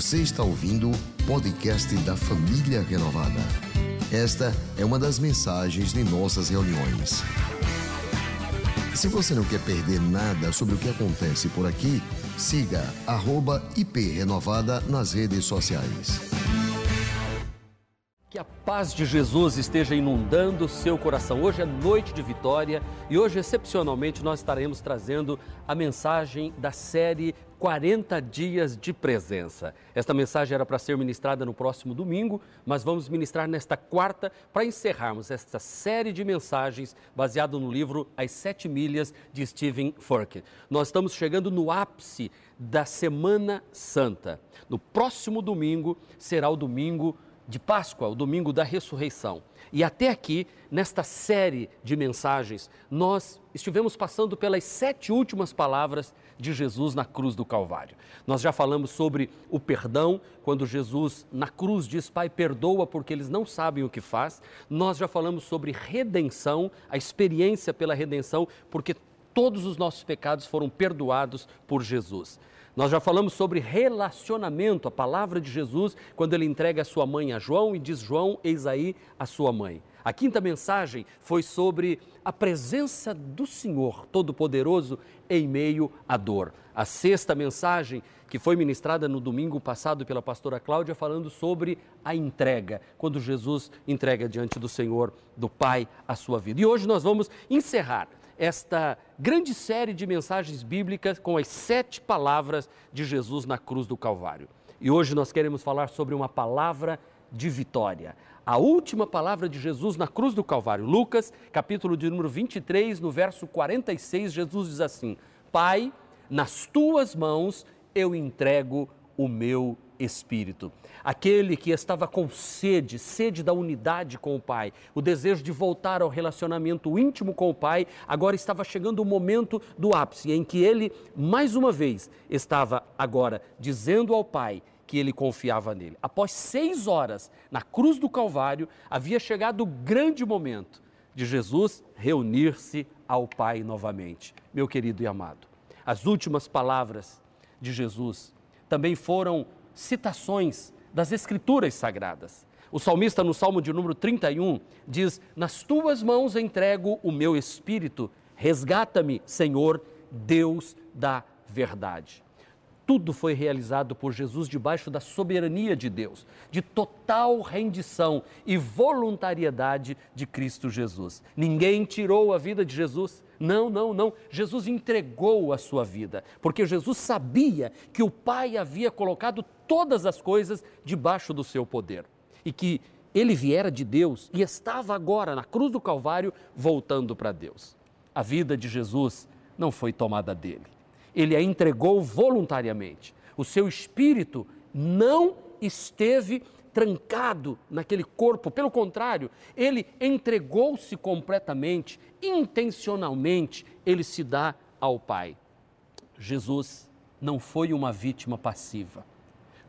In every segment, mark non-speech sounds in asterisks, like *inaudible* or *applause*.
Você está ouvindo o podcast da Família Renovada. Esta é uma das mensagens de nossas reuniões. Se você não quer perder nada sobre o que acontece por aqui, siga @iprenovada nas redes sociais. Que a paz de Jesus esteja inundando seu coração. Hoje é noite de vitória e hoje, excepcionalmente, nós estaremos trazendo a mensagem da série 40 Dias de Presença. Esta mensagem era para ser ministrada no próximo domingo, mas vamos ministrar nesta quarta para encerrarmos esta série de mensagens baseado no livro As Sete Milhas de Stephen Furtick. Nós estamos chegando no ápice da Semana Santa. No próximo domingo será o domingo de Páscoa, o domingo da ressurreição. E até aqui, nesta série de mensagens, nós estivemos passando pelas sete últimas palavras de Jesus na cruz do Calvário. Nós já falamos sobre o perdão, quando Jesus na cruz diz: Pai, perdoa porque eles não sabem o que faz. Nós já falamos sobre redenção, a experiência pela redenção, porque todos os nossos pecados foram perdoados por Jesus. Nós já falamos sobre relacionamento, a palavra de Jesus, quando ele entrega a sua mãe a João e diz: João, eis aí a sua mãe. A quinta mensagem foi sobre a presença do Senhor Todo-Poderoso em meio à dor. A sexta mensagem, que foi ministrada no domingo passado pela pastora Cláudia, falando sobre a entrega, quando Jesus entrega diante do Senhor, do Pai, a sua vida. E hoje nós vamos encerrar esta grande série de mensagens bíblicas com as sete palavras de Jesus na cruz do Calvário. E hoje nós queremos falar sobre uma palavra de vitória. A última palavra de Jesus na cruz do Calvário. Lucas, capítulo de número 23, no verso 46, Jesus diz assim: Pai, nas tuas mãos eu entrego o meu espírito. Aquele que estava com sede, sede da unidade com o Pai, o desejo de voltar ao relacionamento íntimo com o Pai, agora estava chegando o momento do ápice em que ele, mais uma vez, estava agora dizendo ao Pai que ele confiava nele. Após seis horas na cruz do Calvário, havia chegado o grande momento de Jesus reunir-se ao Pai novamente. Meu querido e amado, as últimas palavras de Jesus também foram citações das Escrituras Sagradas. O salmista, no Salmo de número 31, diz: Nas tuas mãos entrego o meu espírito, resgata-me, Senhor, Deus da verdade tudo foi realizado por Jesus debaixo da soberania de Deus, de total rendição e voluntariedade de Cristo Jesus. Ninguém tirou a vida de Jesus. Não, não, não. Jesus entregou a sua vida, porque Jesus sabia que o Pai havia colocado todas as coisas debaixo do seu poder e que ele viera de Deus e estava agora na cruz do Calvário voltando para Deus. A vida de Jesus não foi tomada dele ele a entregou voluntariamente. O seu espírito não esteve trancado naquele corpo, pelo contrário, ele entregou-se completamente, intencionalmente, ele se dá ao Pai. Jesus não foi uma vítima passiva,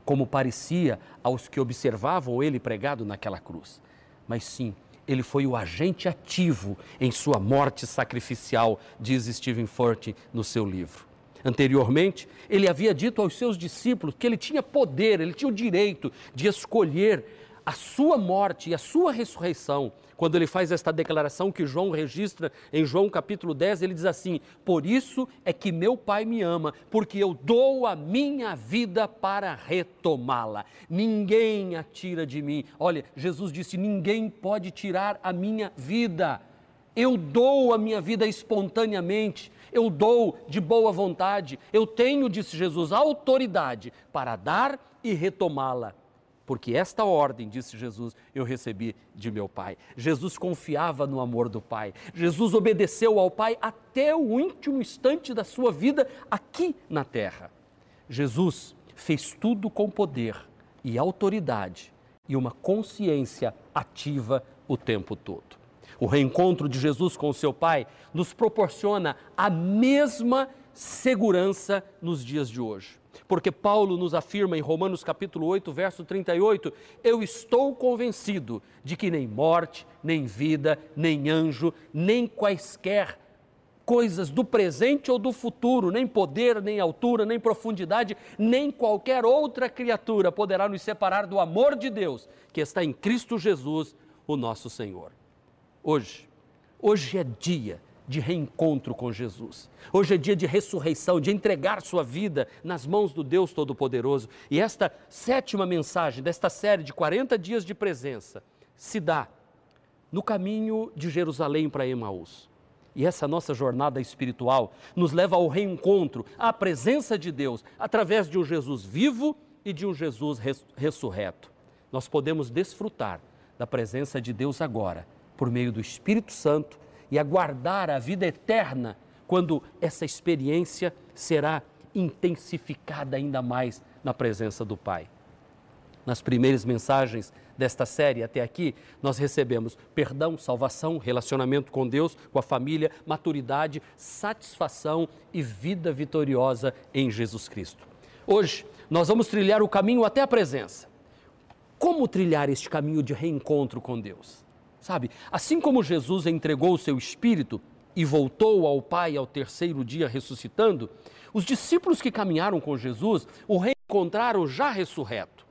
como parecia aos que observavam ele pregado naquela cruz, mas sim, ele foi o agente ativo em sua morte sacrificial, diz Stephen Furt no seu livro. Anteriormente, ele havia dito aos seus discípulos que ele tinha poder, ele tinha o direito de escolher a sua morte e a sua ressurreição. Quando ele faz esta declaração que João registra em João capítulo 10, ele diz assim: Por isso é que meu Pai me ama, porque eu dou a minha vida para retomá-la. Ninguém a tira de mim. Olha, Jesus disse: Ninguém pode tirar a minha vida. Eu dou a minha vida espontaneamente eu dou de boa vontade, eu tenho, disse Jesus, autoridade para dar e retomá-la. Porque esta ordem, disse Jesus, eu recebi de meu Pai. Jesus confiava no amor do Pai. Jesus obedeceu ao Pai até o último instante da sua vida aqui na terra. Jesus fez tudo com poder e autoridade e uma consciência ativa o tempo todo. O reencontro de Jesus com o seu Pai nos proporciona a mesma segurança nos dias de hoje. Porque Paulo nos afirma em Romanos capítulo 8, verso 38, eu estou convencido de que nem morte, nem vida, nem anjo, nem quaisquer coisas do presente ou do futuro, nem poder, nem altura, nem profundidade, nem qualquer outra criatura poderá nos separar do amor de Deus que está em Cristo Jesus, o nosso Senhor. Hoje, hoje é dia de reencontro com Jesus. Hoje é dia de ressurreição, de entregar sua vida nas mãos do Deus Todo-Poderoso. E esta sétima mensagem desta série de 40 dias de presença se dá no caminho de Jerusalém para Emaús. E essa nossa jornada espiritual nos leva ao reencontro, à presença de Deus, através de um Jesus vivo e de um Jesus res ressurreto. Nós podemos desfrutar da presença de Deus agora, por meio do Espírito Santo e aguardar a vida eterna quando essa experiência será intensificada ainda mais na presença do Pai. Nas primeiras mensagens desta série até aqui, nós recebemos perdão, salvação, relacionamento com Deus, com a família, maturidade, satisfação e vida vitoriosa em Jesus Cristo. Hoje, nós vamos trilhar o caminho até a presença. Como trilhar este caminho de reencontro com Deus? Sabe, assim como Jesus entregou o seu espírito e voltou ao Pai ao terceiro dia ressuscitando, os discípulos que caminharam com Jesus o reencontraram já ressurreto.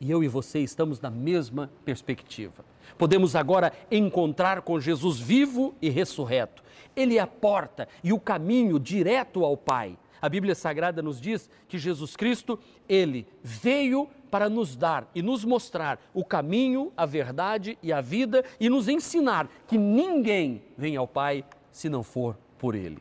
E eu e você estamos na mesma perspectiva. Podemos agora encontrar com Jesus vivo e ressurreto. Ele é a porta e o caminho direto ao Pai. A Bíblia Sagrada nos diz que Jesus Cristo, ele veio para nos dar e nos mostrar o caminho, a verdade e a vida e nos ensinar que ninguém vem ao Pai se não for por Ele.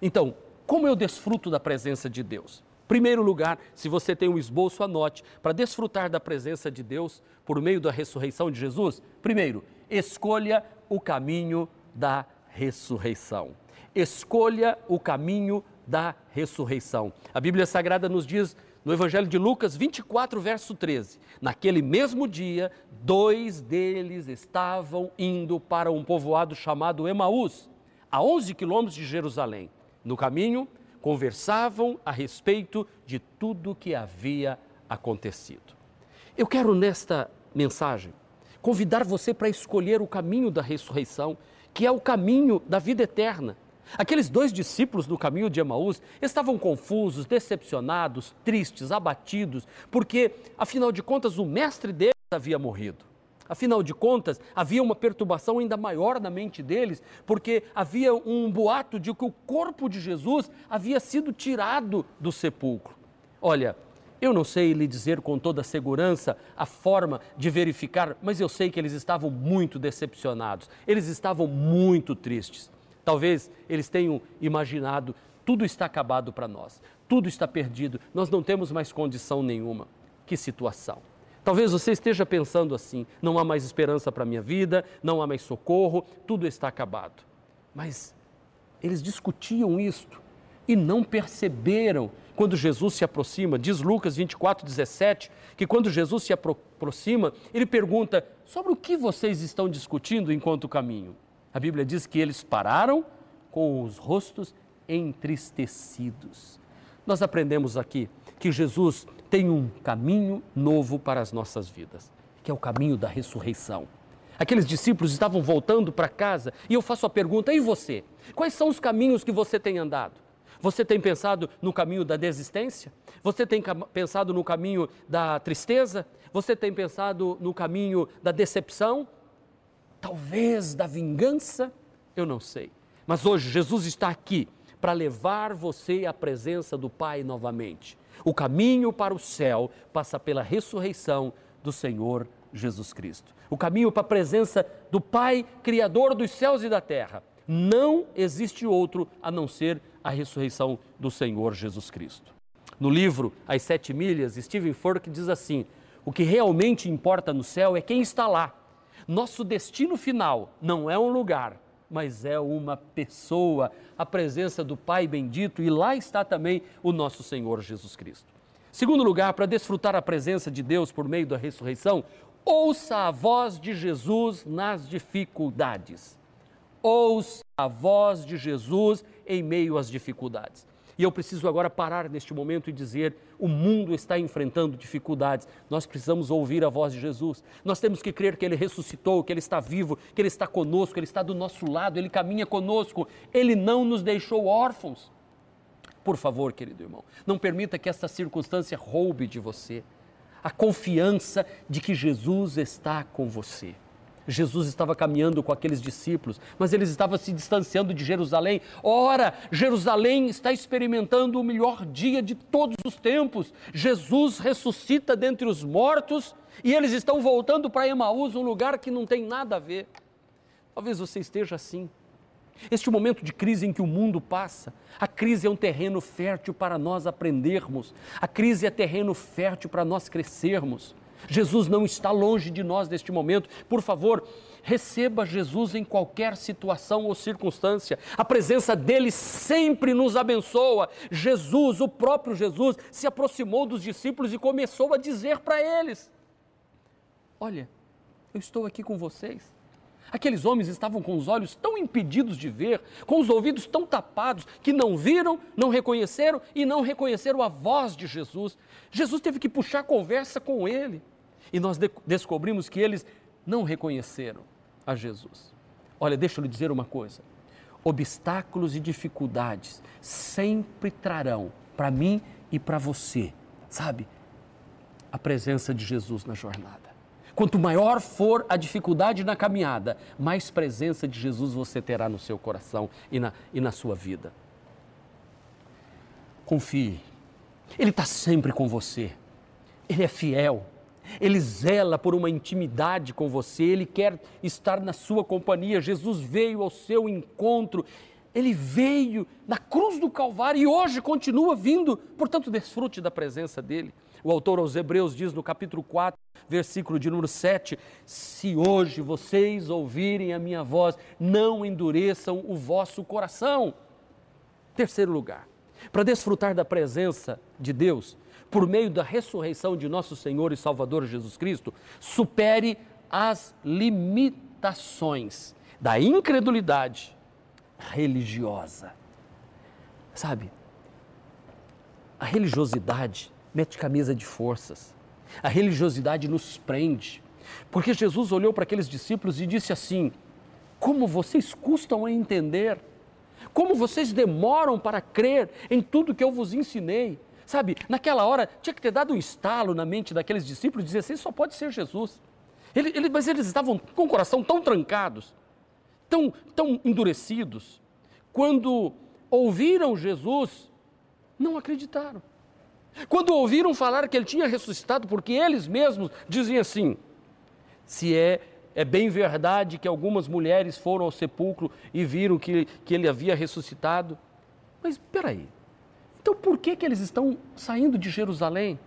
Então, como eu desfruto da presença de Deus? Primeiro lugar, se você tem um esboço, anote, para desfrutar da presença de Deus por meio da ressurreição de Jesus, primeiro, escolha o caminho da ressurreição. Escolha o caminho da ressurreição. A Bíblia Sagrada nos diz no Evangelho de Lucas 24, verso 13: Naquele mesmo dia, dois deles estavam indo para um povoado chamado Emaús, a 11 quilômetros de Jerusalém. No caminho, conversavam a respeito de tudo que havia acontecido. Eu quero, nesta mensagem, convidar você para escolher o caminho da ressurreição, que é o caminho da vida eterna Aqueles dois discípulos no caminho de Emaús estavam confusos, decepcionados, tristes, abatidos, porque, afinal de contas, o mestre deles havia morrido. Afinal de contas, havia uma perturbação ainda maior na mente deles, porque havia um boato de que o corpo de Jesus havia sido tirado do sepulcro. Olha, eu não sei lhe dizer com toda segurança a forma de verificar, mas eu sei que eles estavam muito decepcionados, eles estavam muito tristes. Talvez eles tenham imaginado: tudo está acabado para nós, tudo está perdido, nós não temos mais condição nenhuma. Que situação! Talvez você esteja pensando assim: não há mais esperança para a minha vida, não há mais socorro, tudo está acabado. Mas eles discutiam isto e não perceberam quando Jesus se aproxima. Diz Lucas 24, 17, que quando Jesus se aproxima, ele pergunta: sobre o que vocês estão discutindo enquanto caminho? A Bíblia diz que eles pararam com os rostos entristecidos. Nós aprendemos aqui que Jesus tem um caminho novo para as nossas vidas, que é o caminho da ressurreição. Aqueles discípulos estavam voltando para casa e eu faço a pergunta: e você? Quais são os caminhos que você tem andado? Você tem pensado no caminho da desistência? Você tem pensado no caminho da tristeza? Você tem pensado no caminho da decepção? Talvez da vingança, eu não sei. Mas hoje Jesus está aqui para levar você à presença do Pai novamente. O caminho para o céu passa pela ressurreição do Senhor Jesus Cristo. O caminho para a presença do Pai, Criador dos céus e da terra. Não existe outro a não ser a ressurreição do Senhor Jesus Cristo. No livro As Sete Milhas, Stephen Furtick diz assim: o que realmente importa no céu é quem está lá nosso destino final não é um lugar, mas é uma pessoa, a presença do Pai bendito, e lá está também o nosso Senhor Jesus Cristo. Segundo lugar, para desfrutar a presença de Deus por meio da ressurreição, ouça a voz de Jesus nas dificuldades. Ouça a voz de Jesus em meio às dificuldades. E eu preciso agora parar neste momento e dizer: o mundo está enfrentando dificuldades. Nós precisamos ouvir a voz de Jesus. Nós temos que crer que Ele ressuscitou, que Ele está vivo, que Ele está conosco, Ele está do nosso lado, Ele caminha conosco. Ele não nos deixou órfãos. Por favor, querido irmão, não permita que esta circunstância roube de você a confiança de que Jesus está com você. Jesus estava caminhando com aqueles discípulos, mas eles estavam se distanciando de Jerusalém. Ora, Jerusalém está experimentando o melhor dia de todos os tempos. Jesus ressuscita dentre os mortos e eles estão voltando para Emaús, um lugar que não tem nada a ver. Talvez você esteja assim. Este momento de crise em que o mundo passa, a crise é um terreno fértil para nós aprendermos, a crise é terreno fértil para nós crescermos. Jesus não está longe de nós neste momento. Por favor, receba Jesus em qualquer situação ou circunstância. A presença dele sempre nos abençoa. Jesus, o próprio Jesus, se aproximou dos discípulos e começou a dizer para eles: Olha, eu estou aqui com vocês. Aqueles homens estavam com os olhos tão impedidos de ver, com os ouvidos tão tapados, que não viram, não reconheceram e não reconheceram a voz de Jesus. Jesus teve que puxar conversa com ele. E nós de descobrimos que eles não reconheceram a Jesus. Olha, deixa eu lhe dizer uma coisa: obstáculos e dificuldades sempre trarão para mim e para você, sabe, a presença de Jesus na jornada. Quanto maior for a dificuldade na caminhada, mais presença de Jesus você terá no seu coração e na, e na sua vida. Confie, Ele está sempre com você, Ele é fiel, Ele zela por uma intimidade com você, Ele quer estar na sua companhia. Jesus veio ao seu encontro, Ele veio na cruz do Calvário e hoje continua vindo, portanto, desfrute da presença dEle. O autor aos Hebreus diz no capítulo 4, versículo de número 7: Se hoje vocês ouvirem a minha voz, não endureçam o vosso coração. Terceiro lugar, para desfrutar da presença de Deus, por meio da ressurreição de nosso Senhor e Salvador Jesus Cristo, supere as limitações da incredulidade religiosa. Sabe, a religiosidade mete camisa de forças. A religiosidade nos prende. Porque Jesus olhou para aqueles discípulos e disse assim: Como vocês custam a entender? Como vocês demoram para crer em tudo que eu vos ensinei? Sabe, naquela hora tinha que ter dado um estalo na mente daqueles discípulos dizer assim: só pode ser Jesus. Ele, ele, mas eles estavam com o coração tão trancados, tão, tão endurecidos, quando ouviram Jesus, não acreditaram. Quando ouviram falar que ele tinha ressuscitado, porque eles mesmos diziam assim: se é, é bem verdade que algumas mulheres foram ao sepulcro e viram que, que ele havia ressuscitado. Mas peraí, então por que, que eles estão saindo de Jerusalém?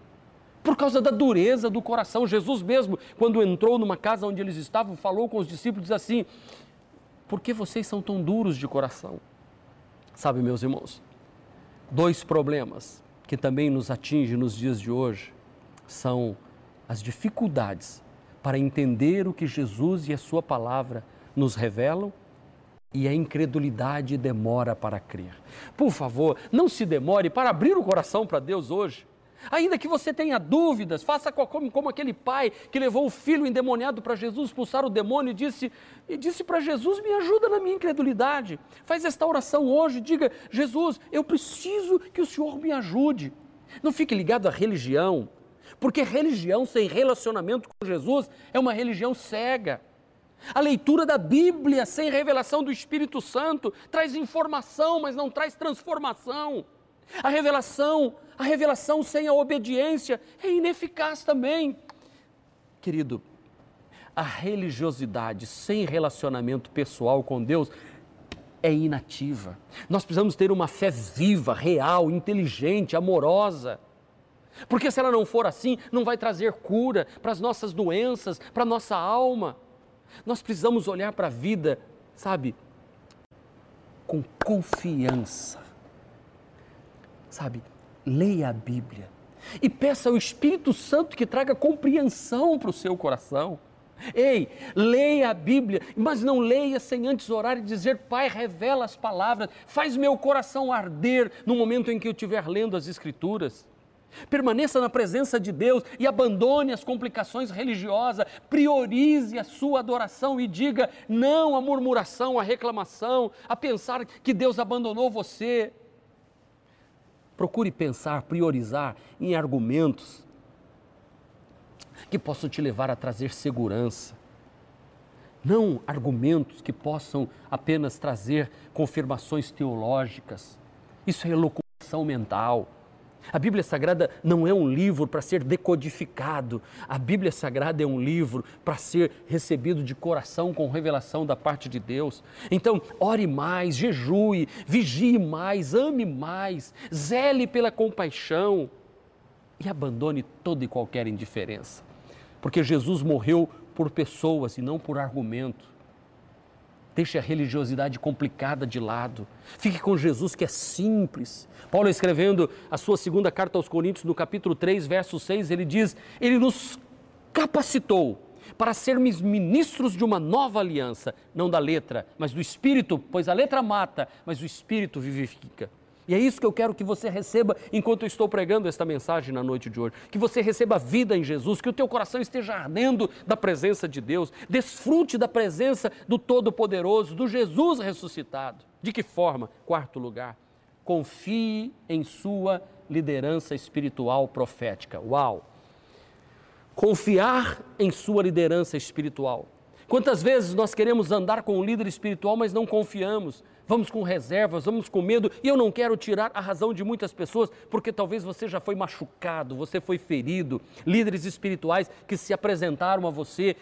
Por causa da dureza do coração. Jesus mesmo, quando entrou numa casa onde eles estavam, falou com os discípulos assim: por que vocês são tão duros de coração? Sabe, meus irmãos, dois problemas que também nos atinge nos dias de hoje são as dificuldades para entender o que Jesus e a Sua palavra nos revelam e a incredulidade demora para crer. Por favor, não se demore para abrir o coração para Deus hoje. Ainda que você tenha dúvidas, faça como, como aquele pai que levou o filho endemoniado para Jesus expulsar o demônio e disse, e disse para Jesus: Me ajuda na minha incredulidade. Faz esta oração hoje, diga: Jesus, eu preciso que o Senhor me ajude. Não fique ligado à religião, porque religião sem relacionamento com Jesus é uma religião cega. A leitura da Bíblia sem revelação do Espírito Santo traz informação, mas não traz transformação. A revelação, a revelação sem a obediência é ineficaz também. Querido, a religiosidade sem relacionamento pessoal com Deus é inativa. Nós precisamos ter uma fé viva, real, inteligente, amorosa. Porque se ela não for assim, não vai trazer cura para as nossas doenças, para a nossa alma. Nós precisamos olhar para a vida, sabe, com confiança sabe, leia a Bíblia e peça ao Espírito Santo que traga compreensão para o seu coração. Ei, leia a Bíblia, mas não leia sem antes orar e dizer: Pai, revela as palavras, faz meu coração arder no momento em que eu estiver lendo as Escrituras. Permaneça na presença de Deus e abandone as complicações religiosas. Priorize a sua adoração e diga não à murmuração, à reclamação, a pensar que Deus abandonou você. Procure pensar, priorizar em argumentos que possam te levar a trazer segurança. Não argumentos que possam apenas trazer confirmações teológicas. Isso é locução mental. A Bíblia Sagrada não é um livro para ser decodificado. A Bíblia Sagrada é um livro para ser recebido de coração com revelação da parte de Deus. Então, ore mais, jejue, vigie mais, ame mais, zele pela compaixão e abandone toda e qualquer indiferença. Porque Jesus morreu por pessoas e não por argumento. Deixe a religiosidade complicada de lado. Fique com Jesus que é simples. Paulo escrevendo a sua segunda carta aos Coríntios, no capítulo 3, verso 6, ele diz: Ele nos capacitou para sermos ministros de uma nova aliança, não da letra, mas do espírito, pois a letra mata, mas o espírito vivifica. E é isso que eu quero que você receba enquanto eu estou pregando esta mensagem na noite de hoje. Que você receba vida em Jesus, que o teu coração esteja ardendo da presença de Deus, desfrute da presença do Todo-Poderoso, do Jesus ressuscitado. De que forma? Quarto lugar, confie em sua liderança espiritual profética. Uau! Confiar em sua liderança espiritual. Quantas vezes nós queremos andar com um líder espiritual, mas não confiamos? Vamos com reservas, vamos com medo, e eu não quero tirar a razão de muitas pessoas, porque talvez você já foi machucado, você foi ferido. Líderes espirituais que se apresentaram a você,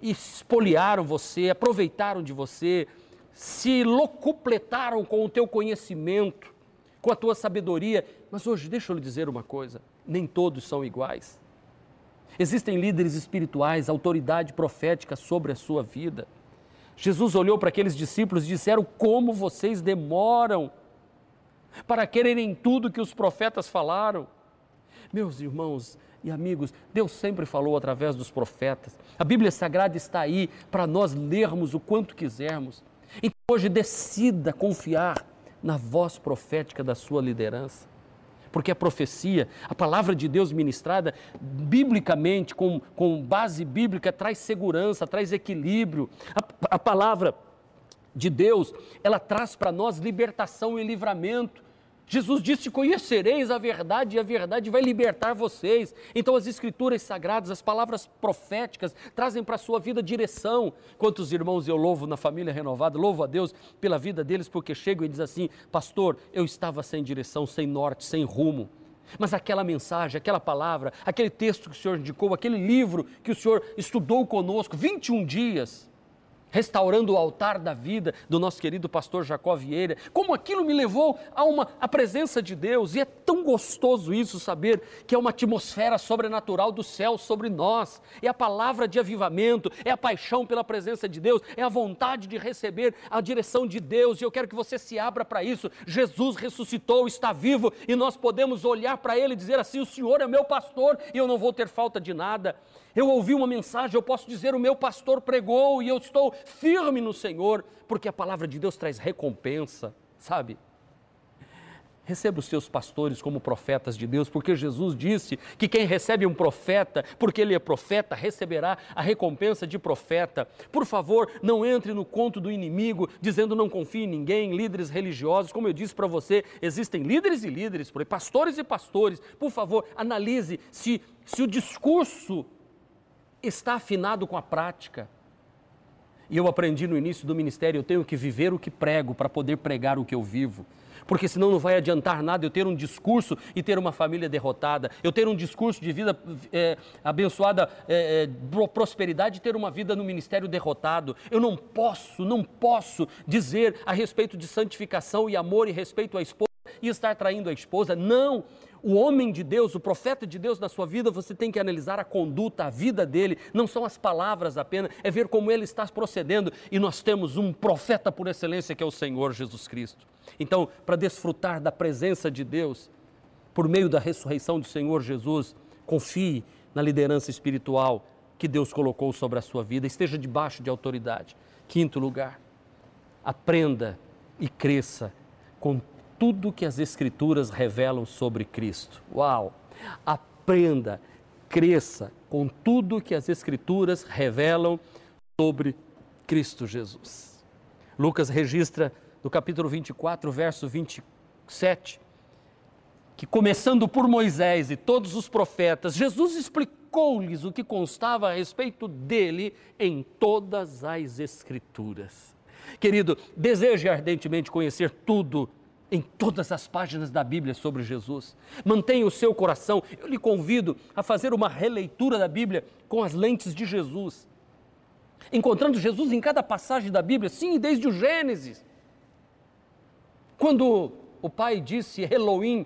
espoliaram você, aproveitaram de você, se locupletaram com o teu conhecimento, com a tua sabedoria. Mas hoje, deixa eu lhe dizer uma coisa: nem todos são iguais. Existem líderes espirituais, autoridade profética sobre a sua vida. Jesus olhou para aqueles discípulos e disseram: Como vocês demoram para quererem tudo que os profetas falaram. Meus irmãos e amigos, Deus sempre falou através dos profetas. A Bíblia Sagrada está aí para nós lermos o quanto quisermos. Então hoje decida confiar na voz profética da sua liderança porque a profecia, a palavra de Deus ministrada biblicamente, com, com base bíblica, traz segurança, traz equilíbrio. A, a palavra de Deus, ela traz para nós libertação e livramento. Jesus disse: Conhecereis a verdade e a verdade vai libertar vocês. Então, as Escrituras sagradas, as palavras proféticas, trazem para a sua vida direção. Quantos irmãos eu louvo na família renovada, louvo a Deus pela vida deles, porque chegam e dizem assim: Pastor, eu estava sem direção, sem norte, sem rumo. Mas aquela mensagem, aquela palavra, aquele texto que o Senhor indicou, aquele livro que o Senhor estudou conosco, 21 dias, restaurando o altar da vida do nosso querido pastor Jacó Vieira, como aquilo me levou a uma a presença de Deus, e é tão gostoso isso saber que é uma atmosfera sobrenatural do céu sobre nós. É a palavra de avivamento, é a paixão pela presença de Deus, é a vontade de receber a direção de Deus, e eu quero que você se abra para isso. Jesus ressuscitou, está vivo, e nós podemos olhar para ele e dizer assim: "O Senhor é meu pastor, e eu não vou ter falta de nada". Eu ouvi uma mensagem, eu posso dizer: o meu pastor pregou e eu estou firme no Senhor, porque a palavra de Deus traz recompensa, sabe? Receba os seus pastores como profetas de Deus, porque Jesus disse que quem recebe um profeta, porque ele é profeta, receberá a recompensa de profeta. Por favor, não entre no conto do inimigo dizendo não confie em ninguém, líderes religiosos. Como eu disse para você, existem líderes e líderes, pastores e pastores. Por favor, analise se, se o discurso está afinado com a prática. E eu aprendi no início do ministério, eu tenho que viver o que prego para poder pregar o que eu vivo. Porque senão não vai adiantar nada eu ter um discurso e ter uma família derrotada, eu ter um discurso de vida é, abençoada, é, prosperidade e ter uma vida no ministério derrotado. Eu não posso, não posso dizer a respeito de santificação e amor e respeito à esposa e estar traindo a esposa. Não, o homem de Deus, o profeta de Deus na sua vida, você tem que analisar a conduta, a vida dele, não são as palavras apenas, é ver como ele está procedendo. E nós temos um profeta por excelência que é o Senhor Jesus Cristo. Então, para desfrutar da presença de Deus, por meio da ressurreição do Senhor Jesus, confie na liderança espiritual que Deus colocou sobre a sua vida, esteja debaixo de autoridade. Quinto lugar, aprenda e cresça com tudo que as Escrituras revelam sobre Cristo. Uau! Aprenda, cresça com tudo que as Escrituras revelam sobre Cristo Jesus. Lucas registra no capítulo 24, verso 27, que começando por Moisés e todos os profetas, Jesus explicou-lhes o que constava a respeito dele em todas as Escrituras. Querido, deseje ardentemente conhecer tudo em todas as páginas da Bíblia sobre Jesus. Mantenha o seu coração. Eu lhe convido a fazer uma releitura da Bíblia com as lentes de Jesus. Encontrando Jesus em cada passagem da Bíblia, sim, desde o Gênesis. Quando o Pai disse Elohim,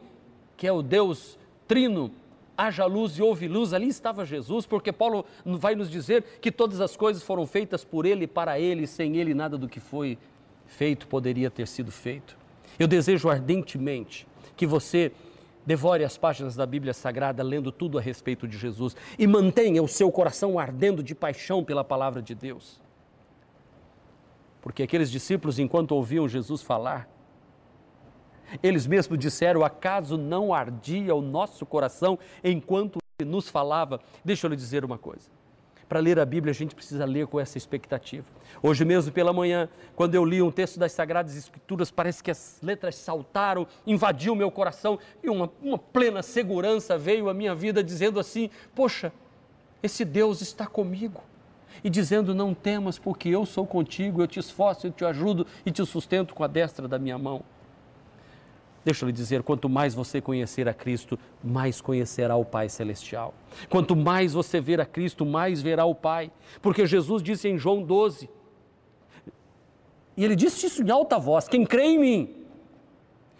que é o Deus trino, haja luz e houve luz, ali estava Jesus, porque Paulo vai nos dizer que todas as coisas foram feitas por Ele, para Ele, sem Ele nada do que foi feito poderia ter sido feito. Eu desejo ardentemente que você devore as páginas da Bíblia Sagrada, lendo tudo a respeito de Jesus e mantenha o seu coração ardendo de paixão pela palavra de Deus. Porque aqueles discípulos, enquanto ouviam Jesus falar, eles mesmos disseram: acaso não ardia o nosso coração enquanto ele nos falava? Deixa eu lhe dizer uma coisa. Para ler a Bíblia, a gente precisa ler com essa expectativa. Hoje mesmo pela manhã, quando eu li um texto das Sagradas Escrituras, parece que as letras saltaram, invadiu meu coração e uma, uma plena segurança veio à minha vida dizendo assim: Poxa, esse Deus está comigo. E dizendo: Não temas, porque eu sou contigo, eu te esforço, eu te ajudo e te sustento com a destra da minha mão. Deixa eu lhe dizer: quanto mais você conhecer a Cristo, mais conhecerá o Pai Celestial. Quanto mais você ver a Cristo, mais verá o Pai. Porque Jesus disse em João 12, e ele disse isso em alta voz: quem crê em mim,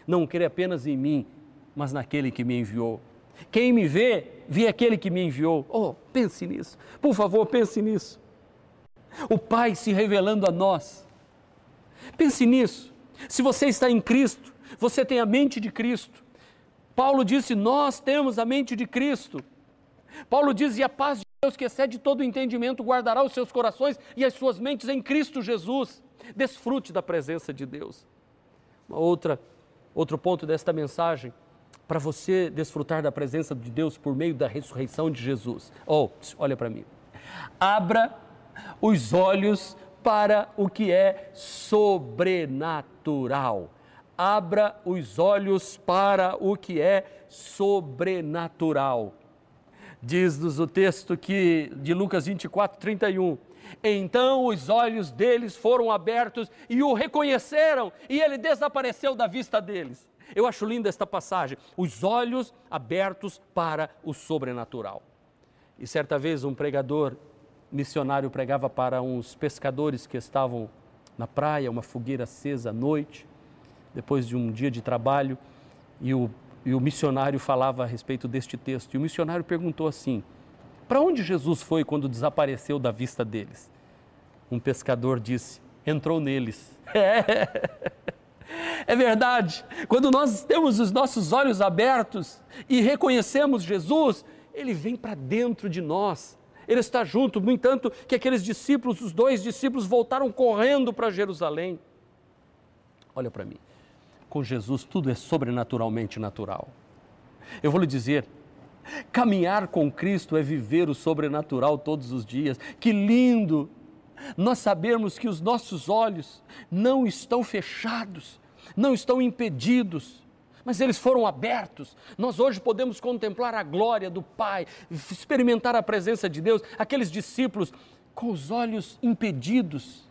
não crê apenas em mim, mas naquele que me enviou. Quem me vê, vê aquele que me enviou. Oh, pense nisso. Por favor, pense nisso. O Pai se revelando a nós. Pense nisso. Se você está em Cristo, você tem a mente de Cristo. Paulo disse: Nós temos a mente de Cristo. Paulo diz: E a paz de Deus, que excede todo o entendimento, guardará os seus corações e as suas mentes em Cristo Jesus. Desfrute da presença de Deus. Uma outra, outro ponto desta mensagem, para você desfrutar da presença de Deus por meio da ressurreição de Jesus. Oh, olha para mim. Abra os olhos para o que é sobrenatural abra os olhos para o que é sobrenatural. Diz-nos o texto que de Lucas 24, 31. Então os olhos deles foram abertos e o reconheceram, e ele desapareceu da vista deles. Eu acho linda esta passagem. Os olhos abertos para o sobrenatural. E certa vez um pregador missionário pregava para uns pescadores que estavam na praia, uma fogueira acesa à noite depois de um dia de trabalho, e o, e o missionário falava a respeito deste texto. E o missionário perguntou assim: Para onde Jesus foi quando desapareceu da vista deles? Um pescador disse: Entrou neles. É, *laughs* é verdade. Quando nós temos os nossos olhos abertos e reconhecemos Jesus, ele vem para dentro de nós. Ele está junto, no entanto, que aqueles discípulos, os dois discípulos, voltaram correndo para Jerusalém. Olha para mim com Jesus tudo é sobrenaturalmente natural. Eu vou lhe dizer, caminhar com Cristo é viver o sobrenatural todos os dias. Que lindo! Nós sabemos que os nossos olhos não estão fechados, não estão impedidos, mas eles foram abertos. Nós hoje podemos contemplar a glória do Pai, experimentar a presença de Deus. Aqueles discípulos com os olhos impedidos,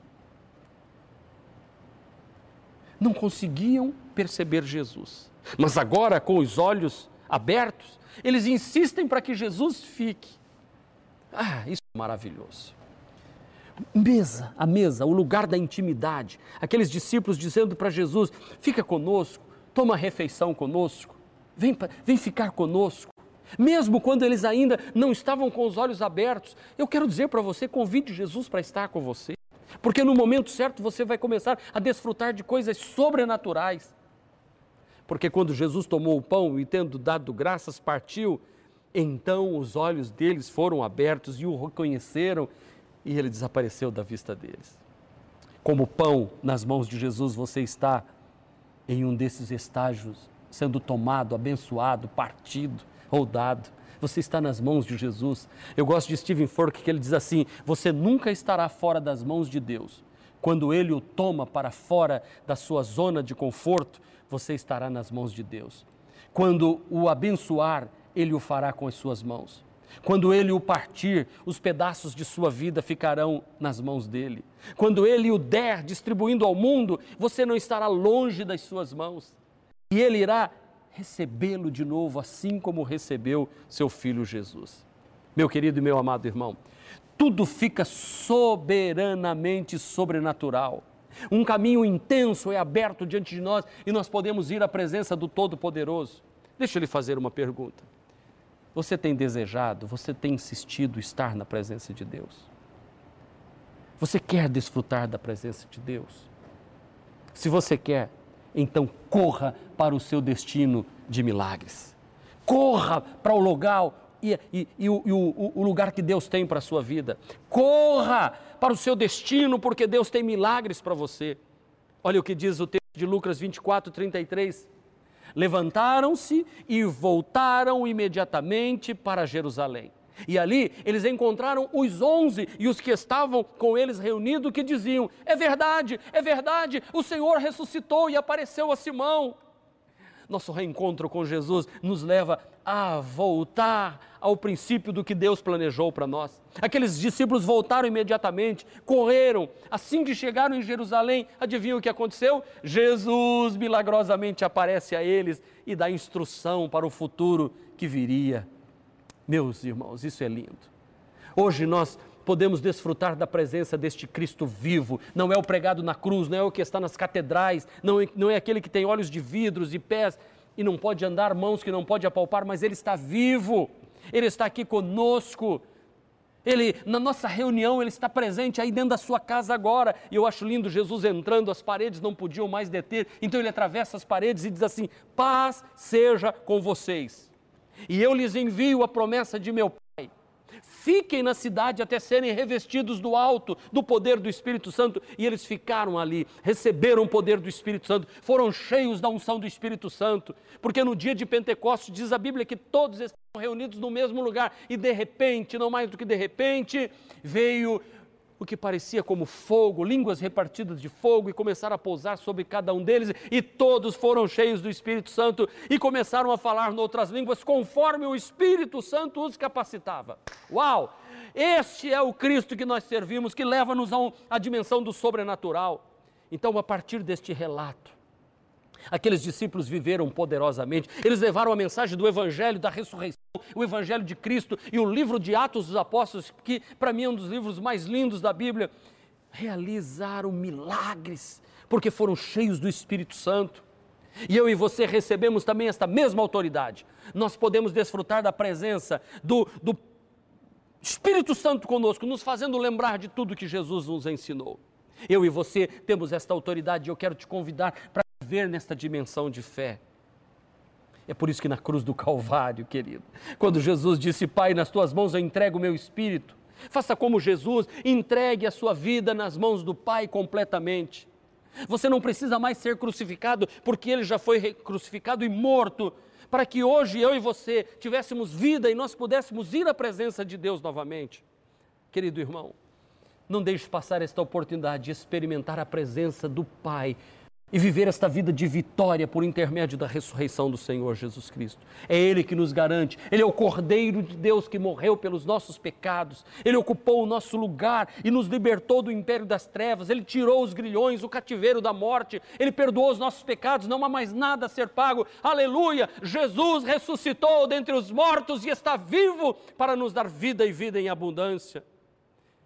não conseguiam perceber Jesus. Mas agora, com os olhos abertos, eles insistem para que Jesus fique. Ah, isso é maravilhoso. Mesa, a mesa, o lugar da intimidade. Aqueles discípulos dizendo para Jesus: fica conosco, toma refeição conosco, vem, vem ficar conosco. Mesmo quando eles ainda não estavam com os olhos abertos, eu quero dizer para você: convide Jesus para estar com você. Porque no momento certo você vai começar a desfrutar de coisas sobrenaturais. Porque quando Jesus tomou o pão e, tendo dado graças, partiu, Então os olhos deles foram abertos e o reconheceram e ele desapareceu da vista deles. Como pão nas mãos de Jesus, você está em um desses estágios, sendo tomado, abençoado, partido ou dado. Você está nas mãos de Jesus. Eu gosto de Stephen Fork que ele diz assim: você nunca estará fora das mãos de Deus. Quando ele o toma para fora da sua zona de conforto, você estará nas mãos de Deus. Quando o abençoar, ele o fará com as suas mãos. Quando ele o partir, os pedaços de sua vida ficarão nas mãos dele. Quando ele o der distribuindo ao mundo, você não estará longe das suas mãos. E ele irá recebê-lo de novo, assim como recebeu seu filho Jesus. Meu querido e meu amado irmão, tudo fica soberanamente sobrenatural. Um caminho intenso é aberto diante de nós e nós podemos ir à presença do Todo-Poderoso. Deixa eu lhe fazer uma pergunta. Você tem desejado, você tem insistido estar na presença de Deus? Você quer desfrutar da presença de Deus? Se você quer, então corra para o seu destino de milagres. Corra para o lugar e, e, e, o, e o, o lugar que Deus tem para a sua vida. Corra para o seu destino, porque Deus tem milagres para você. Olha o que diz o texto de Lucas 24, 33. Levantaram-se e voltaram imediatamente para Jerusalém. E ali eles encontraram os onze e os que estavam com eles reunidos que diziam: É verdade, é verdade, o Senhor ressuscitou e apareceu a Simão. Nosso reencontro com Jesus nos leva a voltar ao princípio do que Deus planejou para nós. Aqueles discípulos voltaram imediatamente, correram. Assim que chegaram em Jerusalém, adivinham o que aconteceu? Jesus milagrosamente aparece a eles e dá instrução para o futuro que viria. Meus irmãos, isso é lindo. Hoje nós podemos desfrutar da presença deste Cristo vivo. Não é o pregado na cruz, não é o que está nas catedrais, não é, não é aquele que tem olhos de vidros e pés e não pode andar, mãos que não pode apalpar, mas ele está vivo. Ele está aqui conosco. Ele, na nossa reunião, ele está presente aí dentro da sua casa agora. E eu acho lindo Jesus entrando, as paredes não podiam mais deter. Então ele atravessa as paredes e diz assim: Paz seja com vocês. E eu lhes envio a promessa de meu fiquem na cidade até serem revestidos do alto, do poder do Espírito Santo. E eles ficaram ali, receberam o poder do Espírito Santo, foram cheios da unção do Espírito Santo, porque no dia de Pentecostes diz a Bíblia que todos estavam reunidos no mesmo lugar. E de repente, não mais do que de repente, veio o que parecia como fogo, línguas repartidas de fogo, e começaram a pousar sobre cada um deles, e todos foram cheios do Espírito Santo e começaram a falar noutras línguas, conforme o Espírito Santo os capacitava. Uau! Este é o Cristo que nós servimos, que leva-nos à dimensão do sobrenatural. Então, a partir deste relato, Aqueles discípulos viveram poderosamente, eles levaram a mensagem do Evangelho da ressurreição, o Evangelho de Cristo e o livro de Atos dos Apóstolos, que para mim é um dos livros mais lindos da Bíblia. Realizaram milagres, porque foram cheios do Espírito Santo. E eu e você recebemos também esta mesma autoridade. Nós podemos desfrutar da presença do, do Espírito Santo conosco, nos fazendo lembrar de tudo que Jesus nos ensinou. Eu e você temos esta autoridade e eu quero te convidar para viver nesta dimensão de fé. É por isso que na cruz do Calvário, querido, quando Jesus disse: Pai, nas tuas mãos eu entrego o meu espírito, faça como Jesus, entregue a sua vida nas mãos do Pai completamente. Você não precisa mais ser crucificado, porque ele já foi crucificado e morto, para que hoje eu e você tivéssemos vida e nós pudéssemos ir à presença de Deus novamente. Querido irmão, não deixe passar esta oportunidade de experimentar a presença do Pai e viver esta vida de vitória por intermédio da ressurreição do Senhor Jesus Cristo. É Ele que nos garante, Ele é o Cordeiro de Deus que morreu pelos nossos pecados, Ele ocupou o nosso lugar e nos libertou do império das trevas, Ele tirou os grilhões, o cativeiro da morte, Ele perdoou os nossos pecados, não há mais nada a ser pago. Aleluia! Jesus ressuscitou dentre os mortos e está vivo para nos dar vida e vida em abundância.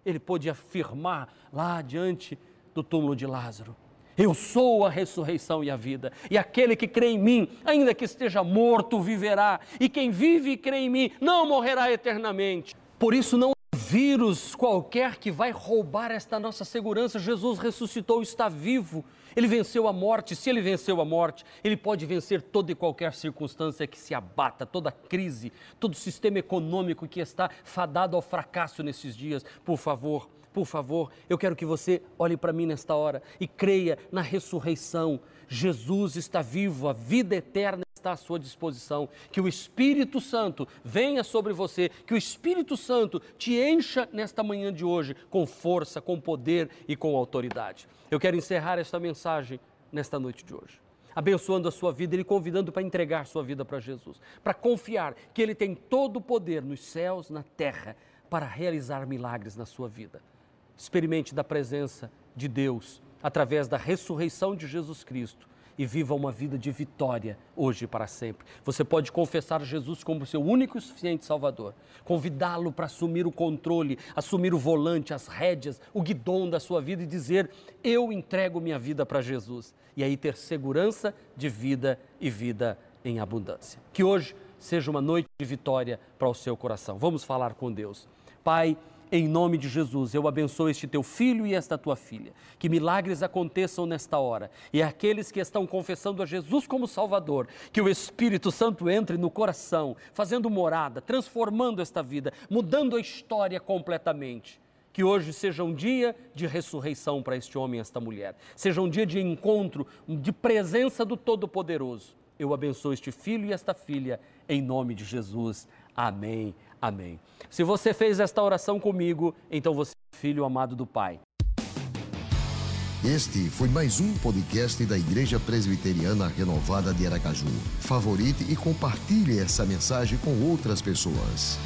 Ele pôde afirmar lá diante do túmulo de Lázaro eu sou a ressurreição e a vida, e aquele que crê em mim, ainda que esteja morto, viverá, e quem vive e crê em mim não morrerá eternamente. Por isso, não vírus qualquer que vai roubar esta nossa segurança. Jesus ressuscitou, está vivo. Ele venceu a morte. Se ele venceu a morte, ele pode vencer toda e qualquer circunstância que se abata, toda crise, todo sistema econômico que está fadado ao fracasso nesses dias. Por favor, por favor, eu quero que você olhe para mim nesta hora e creia na ressurreição. Jesus está vivo, a vida eterna está à sua disposição. Que o Espírito Santo venha sobre você, que o Espírito Santo te encha nesta manhã de hoje com força, com poder e com autoridade. Eu quero encerrar esta mensagem nesta noite de hoje abençoando a sua vida, Ele convidando para entregar sua vida para Jesus, para confiar que Ele tem todo o poder nos céus, na terra, para realizar milagres na sua vida. Experimente da presença de Deus através da ressurreição de Jesus Cristo e viva uma vida de vitória hoje e para sempre. Você pode confessar Jesus como seu único e suficiente Salvador, convidá-lo para assumir o controle, assumir o volante, as rédeas, o guidão da sua vida e dizer: Eu entrego minha vida para Jesus. E aí ter segurança de vida e vida em abundância. Que hoje seja uma noite de vitória para o seu coração. Vamos falar com Deus. Pai, em nome de Jesus, eu abençoo este teu filho e esta tua filha. Que milagres aconteçam nesta hora. E aqueles que estão confessando a Jesus como Salvador, que o Espírito Santo entre no coração, fazendo morada, transformando esta vida, mudando a história completamente. Que hoje seja um dia de ressurreição para este homem e esta mulher. Seja um dia de encontro, de presença do Todo-Poderoso. Eu abençoo este filho e esta filha, em nome de Jesus. Amém. Amém. Se você fez esta oração comigo, então você é filho amado do Pai. Este foi mais um podcast da Igreja Presbiteriana Renovada de Aracaju. Favorite e compartilhe essa mensagem com outras pessoas.